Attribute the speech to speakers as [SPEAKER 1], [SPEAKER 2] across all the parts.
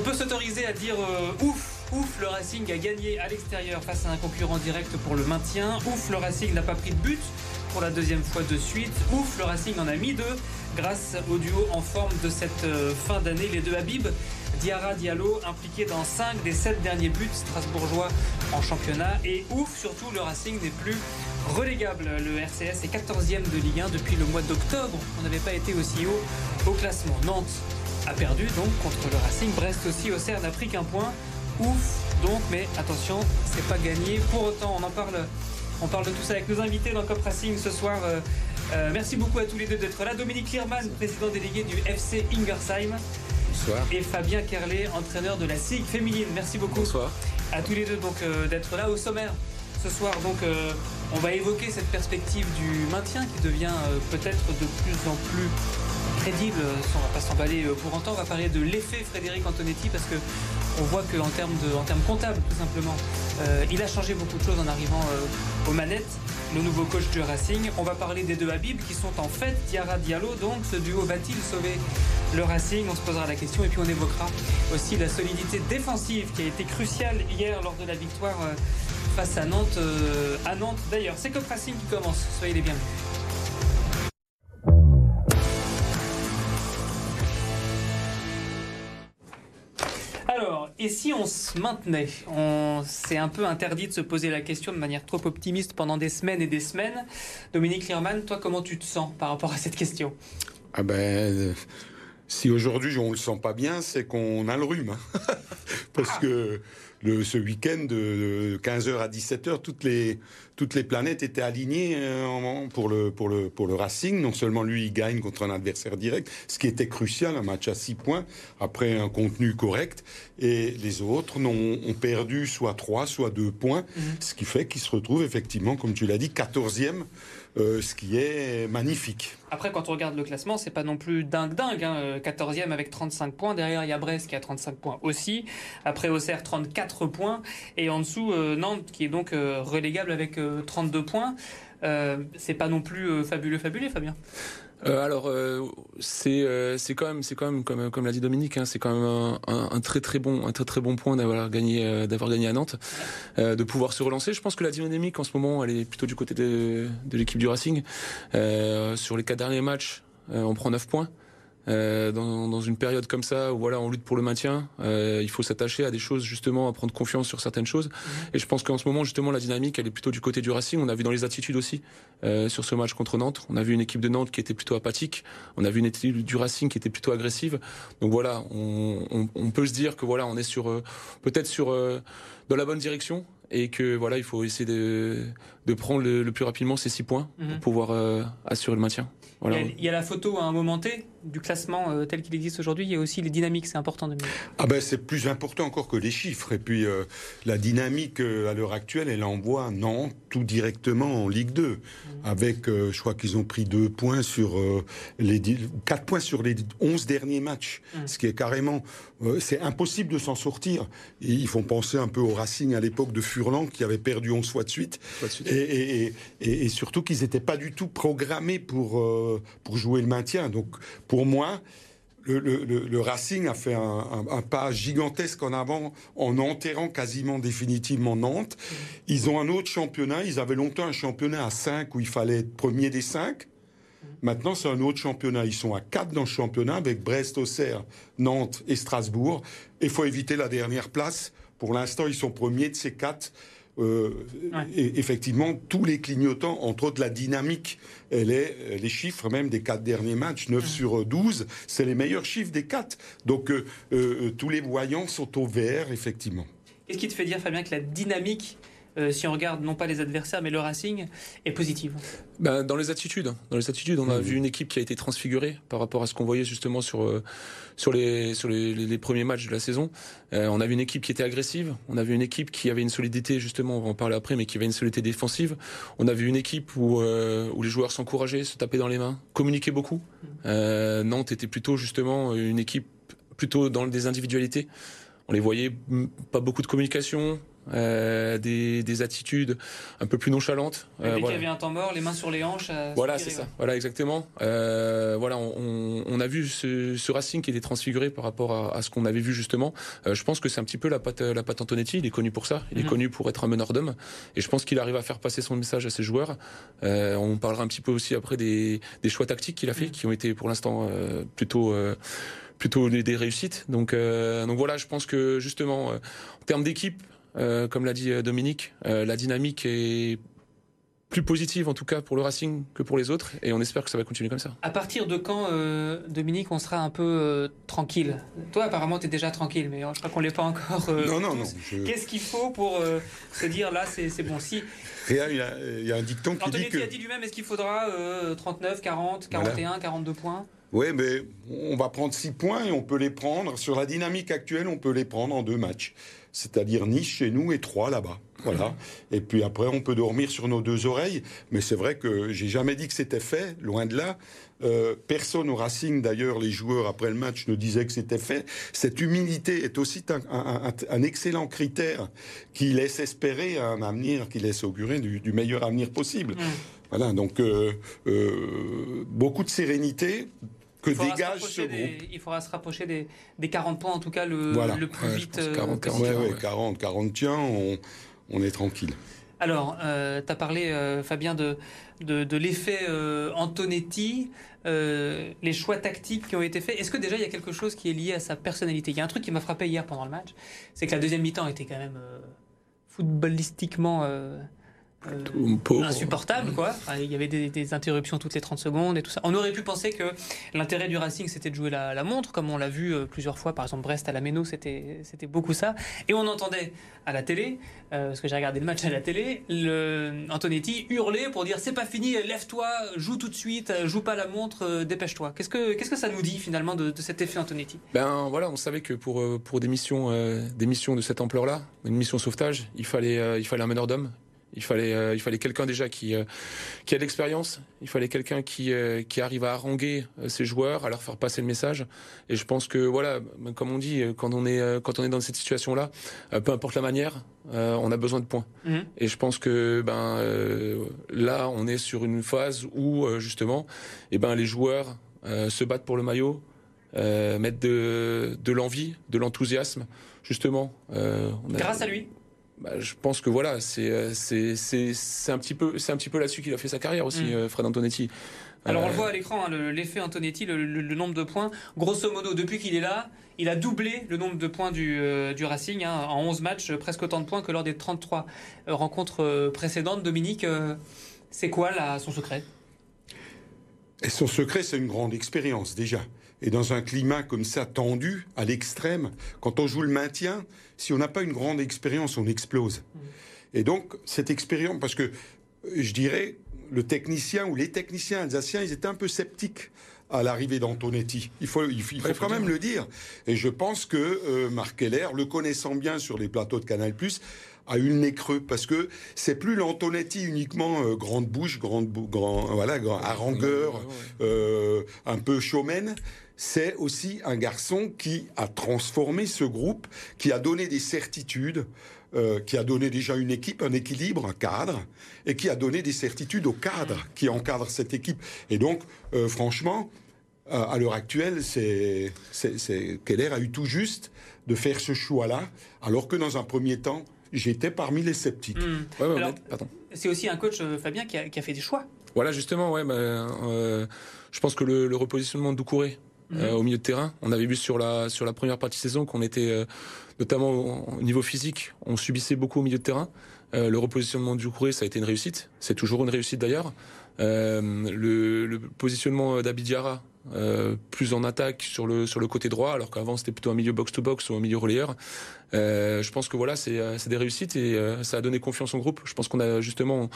[SPEAKER 1] peut s'autoriser à dire euh, ouf Ouf, le Racing a gagné à l'extérieur face à un concurrent direct pour le maintien. Ouf, le Racing n'a pas pris de but pour la deuxième fois de suite. Ouf, le Racing en a mis deux grâce au duo en forme de cette euh, fin d'année. Les deux Habib, Diarra Diallo, impliqués dans cinq des sept derniers buts strasbourgeois en championnat. Et ouf, surtout, le Racing n'est plus relégable. Le RCS est 14e de Ligue 1 depuis le mois d'octobre. On n'avait pas été aussi haut au classement. Nantes a perdu donc contre le Racing. Brest aussi, Auxerre n'a pris qu'un point. Ouf donc, mais attention, c'est pas gagné. Pour autant, on en parle, on parle de tout ça avec nos invités dans Cop Racing ce soir. Euh, euh, merci beaucoup à tous les deux d'être là. Dominique Lierman, président délégué du FC Ingersheim.
[SPEAKER 2] Bonsoir.
[SPEAKER 1] Et Fabien Kerlé, entraîneur de la SIG féminine. Merci beaucoup.
[SPEAKER 2] Bonsoir.
[SPEAKER 1] À tous les deux donc euh, d'être là au sommaire ce soir. Donc on va évoquer cette perspective du maintien qui devient peut-être de plus en plus crédible. On va pas s'emballer pour autant. On va parler de l'effet Frédéric Antonetti parce que on voit qu'en termes, de, termes comptables, tout simplement, euh, il a changé beaucoup de choses en arrivant euh, aux manettes. Le nouveau coach du Racing. On va parler des deux Habib qui sont en fait Diarra Diallo. Donc, ce duo va-t-il sauver le Racing? On se posera la question et puis on évoquera aussi la solidité défensive qui a été cruciale hier lors de la victoire euh, face à Nantes. à Nantes d'ailleurs, c'est Cop Racing qui commence. Soyez les bienvenus. Et si on se maintenait on... C'est un peu interdit de se poser la question de manière trop optimiste pendant des semaines et des semaines. Dominique Lierman, toi, comment tu te sens par rapport à cette question?
[SPEAKER 2] Ah ben, si aujourd'hui on le sent pas bien, c'est qu'on a le rhume. Hein. Parce ah. que le, ce week-end de 15h à 17h, toutes les, toutes les planètes étaient alignées euh, pour le, pour, le, pour le Racing. Non seulement lui, il gagne contre un adversaire direct, ce qui était crucial, un match à 6 points, après un contenu correct. Et les autres ont, ont perdu soit 3, soit 2 points, mhm. ce qui fait qu'ils se retrouvent effectivement, comme tu l'as dit, 14e euh, ce qui est magnifique.
[SPEAKER 1] Après, quand on regarde le classement, c'est pas non plus dingue dingue. Hein. 14e avec 35 points. Derrière, il y a Brest qui a 35 points aussi. Après, Auxerre, 34 points. Et en dessous, euh, Nantes qui est donc euh, relégable avec 32 points. c'est pas non plus fabuleux, fabuleux, Fabien.
[SPEAKER 3] Euh, alors euh, c'est euh, c'est quand même c'est quand même comme comme l'a dit Dominique hein, c'est quand même un, très très bon un très très bon point d'avoir gagné d'avoir gagné à Nantes de pouvoir se relancer. Je pense que la dynamique en ce moment elle est plutôt du côté de, de l'équipe du Racing. Sur les quatre derniers matchs on prend 9 points euh, dans, dans, une période comme ça où voilà on lutte pour le maintien, euh, il faut s'attacher à des choses justement, à prendre confiance sur certaines choses. Mhm. Et je pense qu'en ce moment justement la dynamique elle est plutôt du côté du Racing. On a vu dans les attitudes aussi euh, sur ce match contre Nantes. On a vu une équipe de Nantes qui était plutôt apathique. On a vu une équipe du Racing qui était plutôt agressive. Donc voilà, on, on, on peut se dire que voilà on est sur peut-être sur dans la bonne direction et que voilà il faut essayer de, de prendre le, le plus rapidement ces six points pour mhm. pouvoir assurer le maintien.
[SPEAKER 1] Il, y a, la photo à un moment T du classement euh, tel qu'il existe aujourd'hui. Il y a aussi les dynamiques, c'est important de
[SPEAKER 2] Ah ben c'est plus important encore que les chiffres. Et puis euh, la dynamique euh, à l'heure actuelle, elle envoie Nantes tout directement en Ligue 2. Mmh. Avec, je crois qu'ils ont pris deux points sur les quatre points sur les 11 derniers matchs, mmh. ce qui est carrément, c'est impossible de s'en sortir. Et ils font penser un peu au Racing à l'époque de Furlan qui avait perdu 11 fois de suite, de suite. Et, et, et, et, surtout qu'ils n'étaient pas du tout programmés pour pour jouer le maintien. Donc, pour moi, le, Racing a fait un, pas gigantesque en avant en enterrant quasiment définitivement Nantes. Ils ont un autre championnat. Ils avaient longtemps un championnat à 5 où il fallait être premier des 5. Maintenant, c'est un autre championnat. Ils sont à 4 dans le championnat avec Brest, Auxerre, Nantes et Strasbourg. Il faut éviter la dernière place. Pour l'instant, ils sont premiers de ces 4. Euh, et effectivement, tous les clignotants, entre autres la dynamique, elle est, euh, les chiffres même des quatre derniers matchs, 9 sur 12, c'est les meilleurs chiffres des quatre. Donc euh, tous les voyants sont au vert, effectivement.
[SPEAKER 1] Qu'est-ce qui te fait dire, Fabien, que la dynamique euh, si on regarde non pas les adversaires mais le Racing, est positive
[SPEAKER 3] ben, Dans les attitudes. Dans les attitudes, on a mmh. vu une équipe qui a été transfigurée par rapport à ce qu'on voyait justement sur, euh, sur, les, sur les, les, premiers matchs de la saison. Euh, on a vu une équipe qui était agressive, on a vu une équipe qui avait une solidité, justement, on va en parler après, mais qui avait une solidité défensive. On a vu une équipe où, où les joueurs s'encourageaient, se tapaient dans les mains, communiquaient beaucoup. Mmh. Nantes était plutôt justement une équipe plutôt dans des individualités. On les voyait pas beaucoup de communication, euh, des, des, attitudes un peu plus nonchalantes.
[SPEAKER 1] Euh, dès qu'il y avait un temps mort, les mains sur les hanches.
[SPEAKER 3] voilà, c'est ça. Voilà, exactement. Euh, voilà, on, on, a vu ce, ce, Racing qui était transfiguré par rapport à, à ce qu'on avait vu justement. Euh, je pense que c'est un petit peu la patte, la patte Antonetti. Il est connu pour ça. Il est mhm. connu pour être un meneur d'hommes. Et je pense qu'il arrive à faire passer son message à ses joueurs. Euh, on parlera un petit peu aussi après des, des choix tactiques qu'il a fait, mhm. qui ont été pour l'instant plutôt plutôt des, réussites. Donc, donc voilà, je pense que justement, en termes d'équipe, euh, comme l'a dit euh, Dominique, euh, la dynamique est plus positive en tout cas pour le Racing que pour les autres et on espère que ça va continuer comme ça.
[SPEAKER 1] À partir de quand, Dominique, on sera un peu tranquille? Toi, apparemment, tu es déjà tranquille, mais je crois qu'on l'est pas encore.
[SPEAKER 2] non, non, non.
[SPEAKER 1] Qu'est-ce qu'il faut pour se dire là, c'est bon Si?
[SPEAKER 2] il y, a un dicton qui dit que.
[SPEAKER 1] a dit lui-même est-ce qu'il faudra 39, 40, 41, 42 points?
[SPEAKER 2] Oui, mais on va prendre 6 points et on peut les prendre. Sur la dynamique actuelle, on peut les prendre en deux matchs c'est-à-dire Nice chez nous et trois là-bas. Voilà. Et puis après, on peut dormir sur nos deux oreilles. Mais c'est vrai que j'ai jamais dit que c'était fait, loin de là. Euh, personne au Racing, d'ailleurs, les joueurs après le match ne disaient que c'était fait. Cette humilité est aussi un, excellent critère qui laisse espérer un avenir, qui laisse augurer du, meilleur avenir possible. Mmh. Voilà, donc euh, euh, beaucoup de sérénité, que dégage ce groupe.
[SPEAKER 1] il faudra se rapprocher des, des, 40 points, en tout cas, le, le plus vite.
[SPEAKER 2] 40, 40, ouais, 40, 40, tiens, on, on est tranquille.
[SPEAKER 1] Alors, euh, tu as parlé, euh, Fabien, de, de, de l'effet euh, Antonetti, euh, les choix tactiques qui ont été faits. Est-ce que déjà il y a quelque chose qui est lié à sa personnalité? Il y a un truc qui m'a frappé hier pendant le match, c'est que la deuxième mi-temps était quand même euh, footballistiquement euh, insupportable, quoi. il y avait des, interruptions toutes les 30 secondes et tout ça. On aurait pu penser que l'intérêt du Racing, c'était de jouer la, montre, comme on l'a vu euh, plusieurs fois. Par exemple, Brest à la Méno, c'était beaucoup ça. Et on entendait à la télé, euh, parce que j'ai regardé le match à la télé, le Antonetti hurler pour dire c'est pas fini, lève-toi, joue tout de suite, joue pas la montre, dépêche-toi. Qu'est-ce que qu'est-ce que ça nous dit finalement de, cet effet Antonetti?
[SPEAKER 3] Ben voilà, on savait que pour pour des missions des missions de cette ampleur-là, une mission sauvetage, il fallait il fallait un meneur d'hommes il fallait, euh, il fallait quelqu'un déjà qui, euh, qui a de l'expérience. Il fallait quelqu'un qui, euh, qui arrive à haranguer ses joueurs, à leur faire passer le message. Et je pense que voilà, ben, comme on dit, quand on est, quand on est dans cette situation-là, peu importe la manière, on a besoin de points. Mhm. Et je pense que ben là, on est sur une phase où justement, et eh ben les joueurs se battent pour le maillot, mettent de, de l'envie, de l'enthousiasme, justement.
[SPEAKER 1] Grâce à lui.
[SPEAKER 3] Bah, je pense que voilà, c'est euh, c'est c'est un petit peu c'est un petit peu là-dessus qu'il a fait sa carrière aussi, mm. euh, Fred Antonetti.
[SPEAKER 1] Alors on le euh, voit à l'écran, hein, l'effet Antonetti, le, nombre de points. Grosso modo, depuis qu'il est là, il a doublé le nombre de points du, du Racing hein, en 11 matchs, presque autant de points que lors des 33 rencontres précédentes. Dominique, c'est quoi là son secret?
[SPEAKER 2] Et son secret, c'est une grande expérience déjà. Et dans un climat comme ça tendu, à l'extrême, quand on joue le maintien, si on n'a pas une grande expérience, on explose. Mmh. Et donc, cette expérience, parce que je dirais, le technicien ou les techniciens alsaciens, ils étaient un peu sceptiques à l'arrivée d'Antonetti. Il faut, il, faut, quand même le dire. Et je pense que euh, Marc Keller, le connaissant bien sur les plateaux de Canal+, a eu le nez creux parce que c'est plus l'Antonetti uniquement euh, grande bouche, grande grand, voilà, grand, harangueur, euh, un peu showman c'est aussi un garçon qui a transformé ce groupe, qui a donné des certitudes, euh, qui a donné déjà une équipe, un équilibre, un cadre, et qui a donné des certitudes au cadre qui encadre cette équipe. Et donc, euh, franchement, euh, à l'heure actuelle, c'est, Keller a eu tout juste de faire ce choix-là, alors que dans un premier temps, j'étais parmi les sceptiques.
[SPEAKER 1] Hmm. c'est aussi un coach, Fabien, qui a, fait des choix.
[SPEAKER 3] Voilà, justement, ouais, bah, je pense que le, le repositionnement de Doucouré, euh, au milieu de terrain. On avait vu sur la sur la première partie de saison qu'on était euh, notamment au niveau physique, on subissait beaucoup au milieu de terrain. Euh, le repositionnement du Doucouré, ça a été une réussite. C'est toujours une réussite d'ailleurs. le, le, positionnement d'Abidiara, euh, plus en attaque sur le sur le côté droit, alors qu'avant c'était plutôt un milieu box to box ou un milieu relayeur. Euh, je pense que voilà, c'est euh, des réussites et euh, ça a donné confiance au groupe. Je pense qu'on a justement,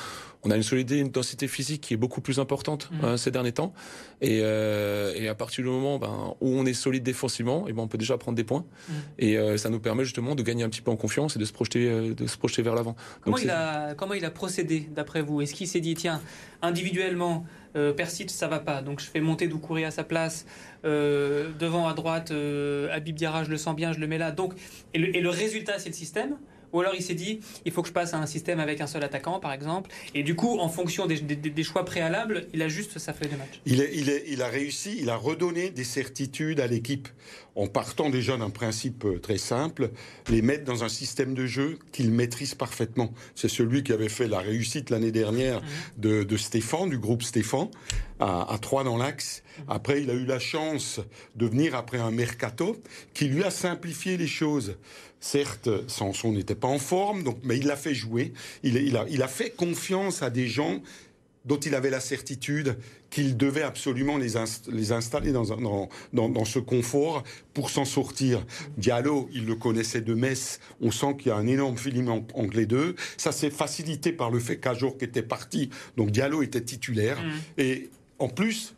[SPEAKER 3] on a une solidité, une densité physique qui est beaucoup plus importante mmh. hein, ces derniers temps. Et, et, à partir du moment ben, où on est solide défensivement, et ben on peut déjà prendre des points. Mmh. Et ça nous permet justement de gagner un petit peu en confiance et de se projeter, de se projeter vers l'avant.
[SPEAKER 1] Comment il a comment il a procédé d'après vous? Est-ce qu'il s'est dit tiens individuellement euh, ça va pas. Donc je fais monter Doucouré à sa place. Euh, devant à droite, euh, Habib Diarra, je le sens bien, je le mets là. Donc, et le, résultat, c'est le système Ou alors il s'est dit, il faut que je passe à un système avec un seul attaquant, par exemple. Et du coup, en fonction des, choix préalables, il ajuste sa feuille de match.
[SPEAKER 2] Il, il, a réussi, il a redonné des certitudes à l'équipe en partant déjà d'un principe euh, très simple, les mettre dans un système de jeu qu'il maîtrise parfaitement. C'est celui qui avait fait la réussite l'année dernière mhm. de, Stéphane, du groupe Stéphane, à, à trois dans l'axe. Après, il a eu la chance de venir après un mercato qui lui a simplifié les choses. Certes, Sanson n'était pas en forme, donc, mais il l'a fait jouer. Il, a, il a fait confiance à des gens dont il avait la certitude qu'il devait absolument les, les installer dans, dans, dans, ce confort pour s'en sortir. Diallo, il le connaissait de Metz. On sent qu'il y a un énorme feeling entre les deux. Ça s'est facilité par le fait qu'Ajor était parti, donc Diallo était titulaire. Mmh. Et en plus,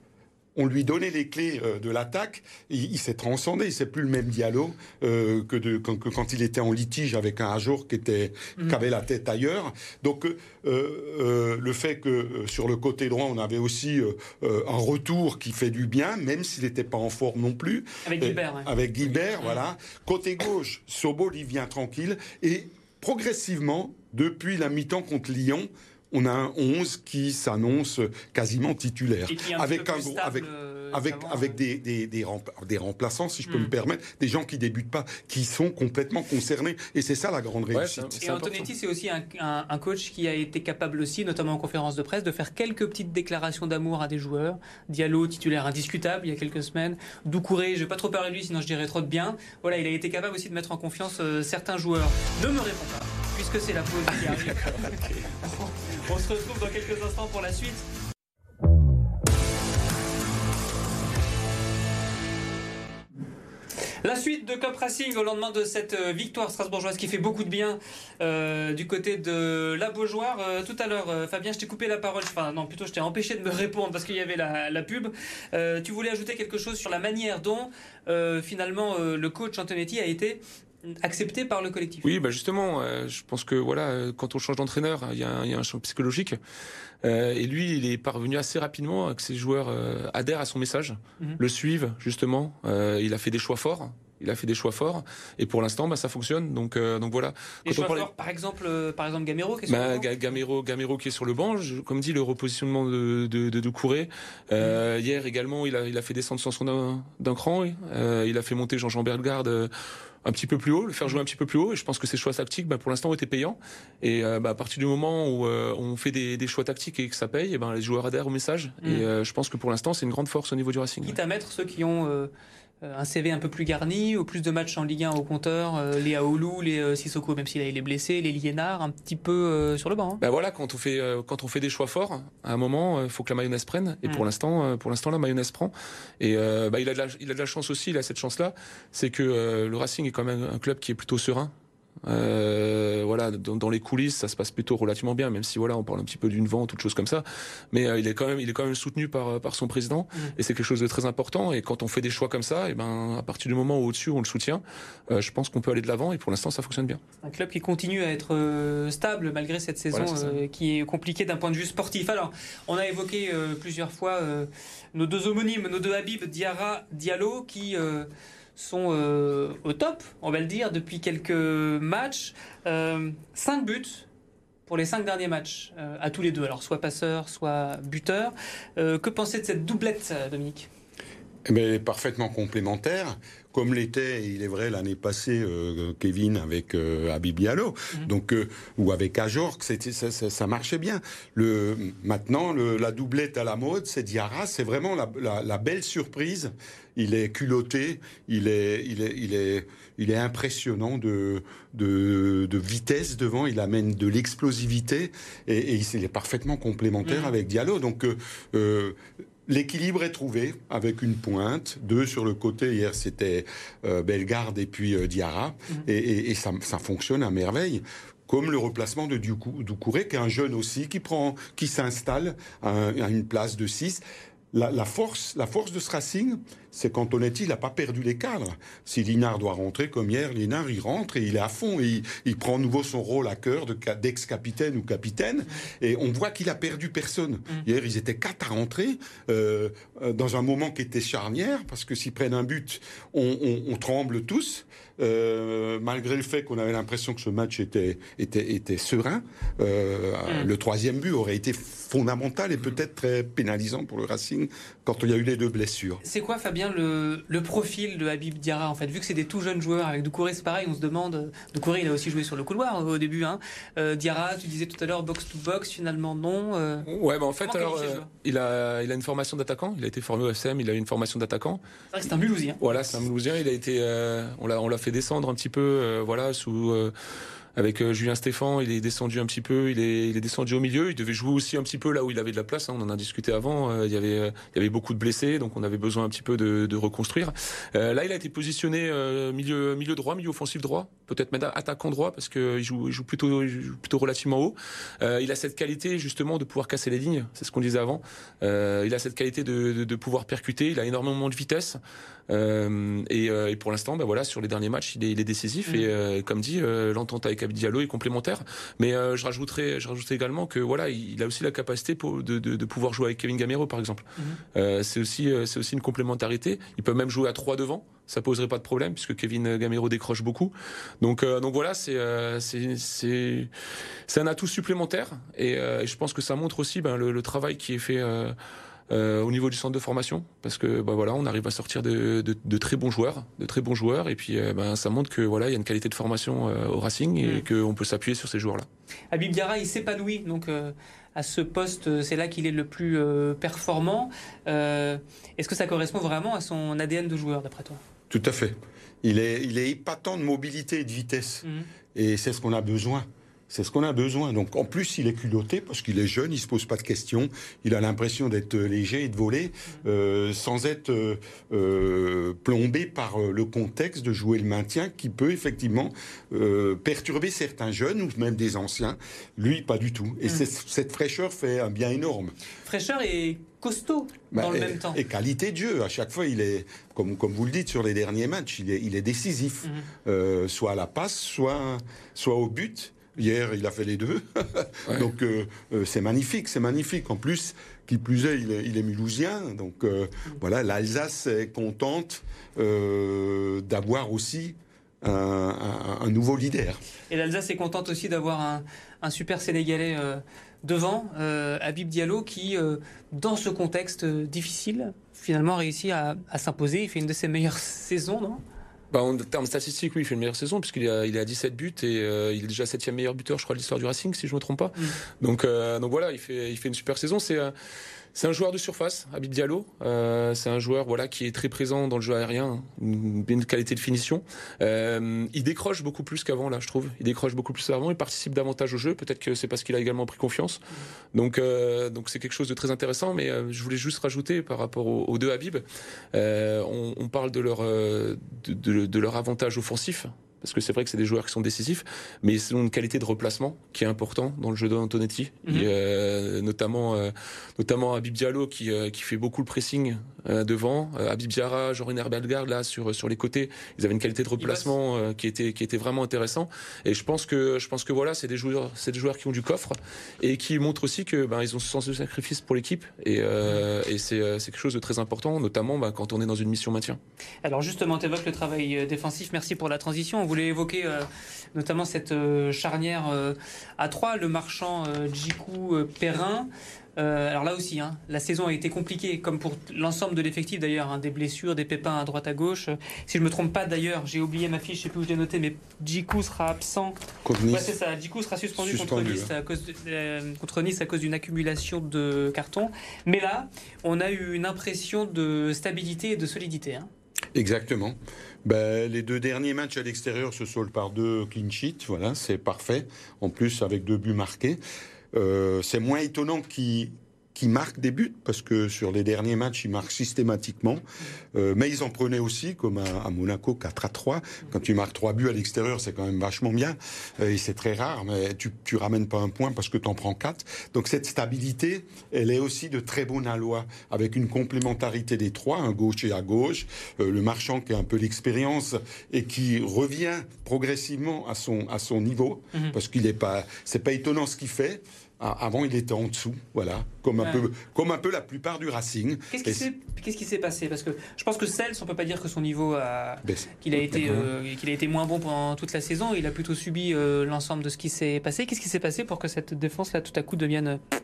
[SPEAKER 2] on lui donnait les clés euh, de l'attaque, il, s'est transcendé. C'est plus le même dialogue euh, que, de, quand il était en litige avec un Ajour qui était mm. avait la tête ailleurs. Donc euh, le fait que sur le côté droit on avait aussi un retour qui fait du bien, même s'il n'était pas en forme non plus.
[SPEAKER 1] Avec Guibert.
[SPEAKER 2] Avec Guibert, voilà. Côté gauche, Sobo il vient tranquille et progressivement depuis la mi-temps contre Lyon on a un 11 qui s'annonce quasiment titulaire.
[SPEAKER 1] avec un,
[SPEAKER 2] avec, avec, avec des, des, des, remplaçants, si je peux me hmm. permettre, des gens qui débutent pas, qui sont complètement concernés. Et c'est ça la grande réussite.
[SPEAKER 1] et Antonetti, c'est aussi un, un, coach qui a été capable aussi, notamment en conférence de presse, de faire quelques petites déclarations d'amour à des joueurs. Diallo, titulaire indiscutable il y a quelques semaines. Doucouré, je vais pas trop parler de lui, sinon je dirais trop de bien. Voilà, il a été capable aussi de mettre en confiance euh, certains joueurs. Ne me réponds pas, puisque c'est la pause. On se retrouve dans quelques instants pour la suite. La suite de Cop Racing au lendemain de cette euh, victoire strasbourgeoise qui fait beaucoup de bien euh, du côté de la Beaujoire. Euh, tout à l'heure, Fabien, je t'ai coupé la parole. Enfin, non, plutôt, je t'ai empêché de me répondre parce qu'il y avait la, pub. tu voulais ajouter quelque chose sur la manière dont, finalement, le coach Antonetti a été accepté par le collectif.
[SPEAKER 3] Oui, bah justement, euh, je pense que voilà, euh, quand on change d'entraîneur, il y, a un choc psychologique. Euh, et lui, il est parvenu assez rapidement que ses joueurs adhèrent à son message, mhm. le suivent justement. il a fait des choix forts. Il a fait des choix forts et pour l'instant, bah, ça fonctionne. Donc, donc voilà.
[SPEAKER 1] Des choix forts, par exemple, par exemple Gamero qui est sur
[SPEAKER 3] bah, le banc. Gamero, Gamero qui est sur le banc. comme dit, le repositionnement de de, de, mhm. Hier également, il a il a fait descendre son d'un cran. il a fait monter Jean-Jean Bergard un petit peu plus haut, le faire jouer un petit peu plus haut. Et je pense que ces choix tactiques, bah, pour l'instant, ont été payants. Et euh, bah, à partir du moment où euh, on fait des, des, choix tactiques et que ça paye, et ben les joueurs adhèrent au message. Et mm. euh, je pense que pour l'instant, c'est une grande force au niveau du Racing.
[SPEAKER 1] Quitte à mettre ceux qui ont un CV un peu plus garni, au plus de matchs en Ligue 1 au compteur, euh, les Aoulou, les euh, Sissoko, même s'il est blessé, les Liénard, un petit peu sur le banc.
[SPEAKER 3] Ben voilà, quand on fait quand on fait des choix forts, à un moment, il faut que la mayonnaise prenne. Et pour mm. l'instant, pour l'instant, la mayonnaise prend. Et bah, il a de la, il a de la chance aussi, il a cette chance-là, c'est que le Racing est quand même un club qui est plutôt serein euh, voilà, dans, les coulisses, ça se passe plutôt relativement bien, même si voilà, on parle un petit peu d'une vente, toute chose comme ça. Mais euh, il est quand même, il est quand même soutenu par par son président, mmh. et c'est quelque chose de très important. Et quand on fait des choix comme ça, et ben à partir du moment où au-dessus on le soutient, euh, je pense qu'on peut aller de l'avant. Et pour l'instant, ça fonctionne bien.
[SPEAKER 1] Un club qui continue à être stable malgré cette saison qui est compliquée d'un point de vue sportif. Alors, on a évoqué plusieurs fois nos deux homonymes, nos deux Habib, Diarra, Diallo, qui sont euh, au top, on va le dire, depuis quelques matchs. Euh, cinq buts pour les cinq derniers matchs, euh, à tous les deux, alors soit passeur, soit buteur. que pensez de cette doublette, Dominique?
[SPEAKER 2] Mais parfaitement complémentaire, comme l'était, il est vrai, l'année passée, Kevin avec euh, Abibialo, mhm. donc ou avec Ajorc, ça, ça, ça, marchait bien. Le, maintenant, le, la doublette à la mode, c'est Diarra, c'est vraiment la, la, la, belle surprise il est culotté, il est, il est, il est, il est impressionnant de, de, vitesse devant. Il amène de l'explosivité et, il est parfaitement complémentaire mmh. avec Diallo. Donc euh, euh, L'équilibre est trouvé avec une pointe, deux sur le côté. Hier, c'était euh, Bellegarde et puis Diarra, mmh. et, ça, fonctionne à merveille comme le remplacement de Doucouré, qui est un jeune aussi, qui prend, qui s'installe à, une place de 6. La, la, force, la force de ce Racing, c'est qu'Antonetti n'a pas perdu les cadres. Si Linard doit rentrer comme hier, Linard il rentre et il est à fond et il, prend nouveau son rôle à cœur d'ex-capitaine ou capitaine. Et on voit qu'il a perdu personne. Mm. Hier, ils étaient quatre à rentrer euh, dans un moment qui était charnière parce que s'ils prennent un but, on, tremble tous. Euh, malgré le fait qu'on avait l'impression que ce match était, était, était serein, euh, mm. le troisième but aurait été fondamental et peut-être très pénalisant pour le Racing quand il y a eu les deux blessures.
[SPEAKER 1] C'est quoi, Fabien, le, le, profil de Habib Diarra en fait Vu que c'est des tout jeunes joueurs, avec Doucouré c'est pareil, on se demande. Doucouré il a aussi joué sur le couloir au début. Hein. Euh, Diarra, tu disais tout à l'heure box to box, finalement non. Euh.
[SPEAKER 3] ouais, bah en fait, alors, euh, il, a, il a une formation d'attaquant. Il a été formé au SM, il a une formation d'attaquant.
[SPEAKER 1] C'est vrai que c'est un Mulhousien.
[SPEAKER 3] Voilà, c'est un Mulhousien. Il a été, on l'a fait descendre un petit peu, voilà, sous avec euh, Julien Stéphan, il est descendu un petit peu, il est, il est descendu au milieu. Il devait jouer aussi un petit peu là où il avait de la place. Hein, on en a discuté avant. Euh, il y avait, il y avait beaucoup de blessés, donc on avait besoin un petit peu de, de reconstruire. Euh, là, il a été positionné milieu, milieu droit, milieu offensif droit, peut-être même attaquant droit parce qu'il joue, il joue plutôt, il joue plutôt relativement haut. il a cette qualité justement de pouvoir casser les lignes. C'est ce qu'on disait avant. il a cette qualité de, de, de pouvoir percuter. Il a énormément de vitesse. Euh, et, euh, et, pour l'instant, ben voilà, sur les derniers matchs, il est, il est décisif. Et mm. euh, comme dit, l'entente avec Abid Diallo est complémentaire. Mais je rajouterai, je rajouterai également que voilà, il a aussi la capacité pour, de, de, de pouvoir jouer avec Kevin Gamero, par exemple. Mm. c'est aussi, c'est aussi une complémentarité. Il peut même jouer à trois devant ça poserait pas de problème puisque Kevin Gamero décroche beaucoup. Donc donc voilà, c'est c'est c'est un atout supplémentaire et, et, je pense que ça montre aussi ben, le, le travail qui est fait euh, au niveau du centre de formation, parce que bah, voilà, on arrive à sortir de, de, de très bons joueurs, de très bons joueurs, et puis euh, ben, ça montre que voilà, il y a une qualité de formation euh, au Racing et mm. qu'on peut s'appuyer sur ces joueurs-là.
[SPEAKER 1] Habib Diarra, il s'épanouit donc à ce poste, c'est là qu'il est le plus performant. Est-ce que ça correspond vraiment à son ADN de joueur, d'après toi?
[SPEAKER 2] Tout à fait. Il est, il est épatant de mobilité et de vitesse, mm. et c'est ce qu'on a besoin. C'est ce qu'on a besoin. Donc en plus, il est culotté parce qu'il est jeune, il se pose pas de questions, il a l'impression d'être léger et de voler euh, sans être euh, euh, plombé par le contexte de jouer le maintien qui peut effectivement perturber certains jeunes ou même des anciens. Lui, pas du tout. Et mm. cette fraîcheur fait un bien énorme.
[SPEAKER 1] Fraîcheur et costaud bah, dans le même temps.
[SPEAKER 2] Et qualité de jeu. À chaque fois, il est, comme, comme vous le dites sur les derniers matchs, il est, il est décisif. Mm. soit à la passe, soit, soit au but. Hier, il a fait les deux. Donc, euh, euh, c'est magnifique, c'est magnifique. En plus, qui plus est, il est, il est mulhousien. Donc, euh, voilà, l'Alsace est contente d'avoir aussi un, nouveau leader.
[SPEAKER 1] Et l'Alsace est contente aussi d'avoir un, super Sénégalais devant, Habib Diallo, qui, dans ce contexte difficile, finalement réussit à, à s'imposer. Il fait une de ses meilleures saisons, non?
[SPEAKER 3] Bah, en termes statistiques, oui, il fait une meilleure saison puisqu'il a, il a 17 buts et euh, il est déjà septième meilleur buteur, je crois, de l'histoire du Racing, si je me trompe pas. Mm. Donc, euh, donc voilà, il fait, il fait une super saison. C'est euh, c'est un joueur de surface, Habib Diallo. Euh, c'est un joueur voilà qui est très présent dans le jeu aérien, une, une qualité de finition. Euh, il décroche beaucoup plus qu'avant là, je trouve. Il décroche beaucoup plus qu'avant. Il participe davantage au jeu. Peut-être que c'est parce qu'il a également pris confiance. Donc euh, donc c'est quelque chose de très intéressant. Mais euh, je voulais juste rajouter par rapport aux, deux Habib, euh, on, on, parle de leur de, de leur avantage offensif parce que c'est vrai que c'est des joueurs qui sont décisifs, mais ils ont une qualité de replacement qui est important dans le jeu d'Antonetti, mhm. euh, notamment euh, notamment Abib Diallo qui, euh, qui fait beaucoup le pressing euh, devant, Abib Diarra, Jorin Herbelgard là sur sur les côtés, ils avaient une qualité de replacement qui était qui était vraiment intéressant. Et je pense que je pense que voilà, c'est des joueurs c'est des joueurs qui ont du coffre et qui montrent aussi que ben ils ont ce sens de sacrifice pour l'équipe. Et, et c'est c'est quelque chose de très important notamment ben, quand on est dans une mission maintien.
[SPEAKER 1] Alors justement, tu évoques le travail défensif, merci pour la transition voulais évoquer euh, notamment cette euh, charnière euh, à 3, le marchand Djikou Perrin. alors là aussi, hein, la saison a été compliquée, comme pour l'ensemble de l'effectif d'ailleurs, hein, des blessures, des pépins à droite à gauche. Si je me trompe pas d'ailleurs, j'ai oublié ma fiche, je sais plus où je l'ai noté, mais Djikou sera absent.
[SPEAKER 2] Ouais,
[SPEAKER 1] c'est ça, Djikou sera suspendu, contre, nice à cause contre Nice à cause d'une accumulation de cartons. Mais là, on a eu une impression de stabilité et de solidité. Hein.
[SPEAKER 2] Exactement. Ben, les deux derniers matchs à l'extérieur se soldent par deux clean sheets. Voilà, c'est parfait. En plus, avec deux buts marqués. Euh, c'est moins étonnant qu'il qui marquent des buts, parce que sur les derniers matchs, ils marquent systématiquement. Euh, mais ils en prenaient aussi, comme à, Monaco, 4 à 3. Quand tu marques 3 buts à l'extérieur, c'est quand même vachement bien. Euh, et c'est très rare, mais tu, tu ramènes pas un point parce que tu en prends 4. Donc cette stabilité, elle est aussi de très bon aloi, avec une complémentarité des trois, un gauche et à gauche. Euh, le marchand qui a un peu l'expérience et qui revient progressivement à son, à son niveau, mhm. parce qu'il n'est pas, c'est pas étonnant ce qu'il fait. Ah, avant, il était en dessous, voilà, comme un, peu, comme un peu la plupart du Racing.
[SPEAKER 1] Qu'est-ce qui s'est passé? Parce que je pense que Sels, on peut pas dire que son niveau a, qu'il a été, euh, qu'il a été moins bon pendant toute la saison. Il a plutôt subi euh, l'ensemble de ce qui s'est passé. Qu'est-ce qui s'est passé pour que cette défense là, tout à coup, devienne euh,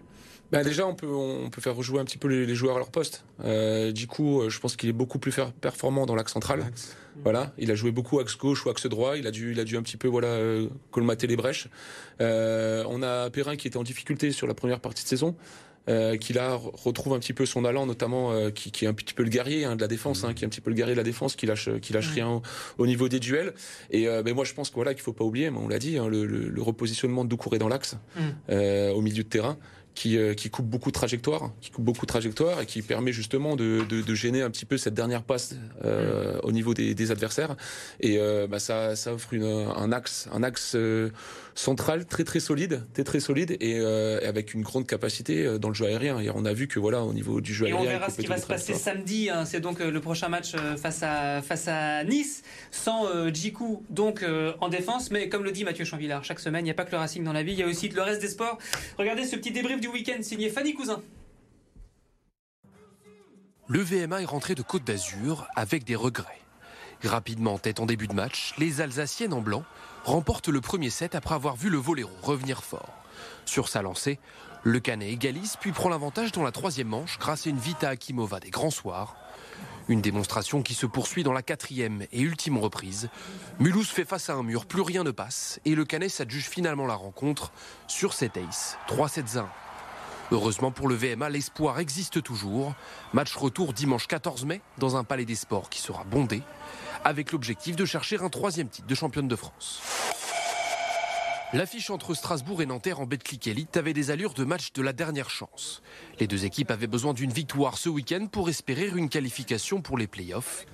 [SPEAKER 3] bah déjà, on peut, on peut faire rejouer un petit peu les, joueurs à leur poste. du coup, je pense qu'il est beaucoup plus performant dans l'axe central. Voilà, il a joué beaucoup axe gauche ou axe droit. Il a dû, il a dû un petit peu voilà euh, colmater les brèches. Euh, on a Perrin qui était en difficulté sur la première partie de saison. Euh, qui là retrouve un petit peu son allant, notamment euh, qui, qui, est un petit peu le guerrier hein, de la défense, hein, qui est un petit peu le guerrier de la défense, qui lâche, qui lâche rien au, niveau des duels. Et euh, ben moi je pense que voilà qu'il faut pas oublier, on l'a dit, hein, le, le, le, repositionnement de Doucouré dans l'axe, mm. euh, au milieu de terrain qui, euh, qui coupe beaucoup de trajectoires, qui coupe beaucoup de trajectoires et qui permet justement de, de, de gêner un petit peu cette dernière passe euh, au niveau des, des adversaires. Et euh, bah ça, ça offre une, un axe, un axe central très très solide, très très solide et avec une grande capacité dans le jeu aérien. Et on a vu que voilà au niveau du jeu
[SPEAKER 1] et
[SPEAKER 3] aérien.
[SPEAKER 1] on verra ce qui va se passer samedi. Hein. C'est donc le prochain match face à face à Nice sans Djikou donc en défense. Mais comme le dit Mathieu Chanvillard, chaque semaine il n'y a pas que le Racing dans la vie, il y a aussi le reste des sports. Regardez ce petit débrief du week-end signé Fanny Cousin.
[SPEAKER 4] Le VMA est rentré de Côte d'Azur avec des regrets. Rapidement tête en début de match, les Alsaciennes en blanc remportent le premier set après avoir vu le Voléro revenir fort. Sur sa lancée, le Canet égalise puis prend l'avantage dans la troisième manche grâce à une Vita Akimova des grands soirs. Une démonstration qui se poursuit dans la quatrième et ultime reprise. Mulhouse fait face à un mur, plus rien ne passe et le Canet s'adjuge finalement la rencontre sur cet ace 3-7-1. Heureusement pour le VMA, l'espoir existe toujours. Match retour dimanche 14 mai dans un palais des sports qui sera bondé, avec l'objectif de chercher un troisième titre de championne de France. L'affiche entre Strasbourg et Nanterre en Betclic Elite avait des allures de match de la dernière chance. Les deux équipes avaient besoin d'une victoire ce week-end pour espérer une qualification pour les playoffs.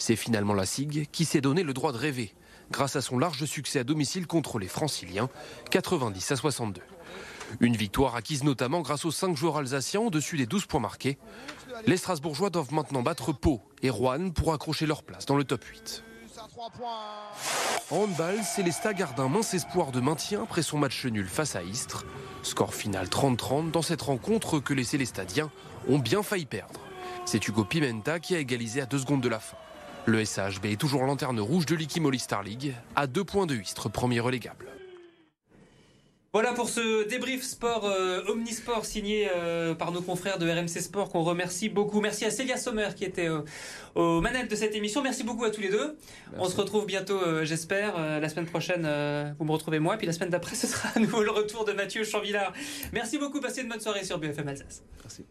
[SPEAKER 4] C'est finalement la SIG qui s'est donné le droit de rêver, grâce à son large succès à domicile contre les Franciliens, 90 à 62. Une victoire acquise notamment grâce aux 5 joueurs alsaciens au-dessus des 12 points marqués. Les Strasbourgeois doivent maintenant battre Pau et Rouen pour accrocher leur place dans le top 8. En handball, Célesta garde un mince espoir de maintien après son match nul face à Istres. Score final 30-30 dans cette rencontre que les Célestadiens ont bien failli perdre. C'est Hugo Pimenta qui a égalisé à deux secondes de la fin. Le SHB est toujours lanterne rouge de l'Ikimoli Star League, à deux points de Istres, premier relégable.
[SPEAKER 1] Voilà pour ce débrief sport euh, omnisport signé euh, par nos confrères de RMC Sport qu'on remercie beaucoup. Merci à Célia Sommer qui était euh, aux manettes de cette émission. Merci beaucoup à tous les deux. On se retrouve bientôt, j'espère. la semaine prochaine, vous me retrouvez moi. Puis la semaine d'après, ce sera à nouveau le retour de Mathieu Chanvillard. Merci beaucoup. Passez une bonne soirée sur BFM Alsace. Merci.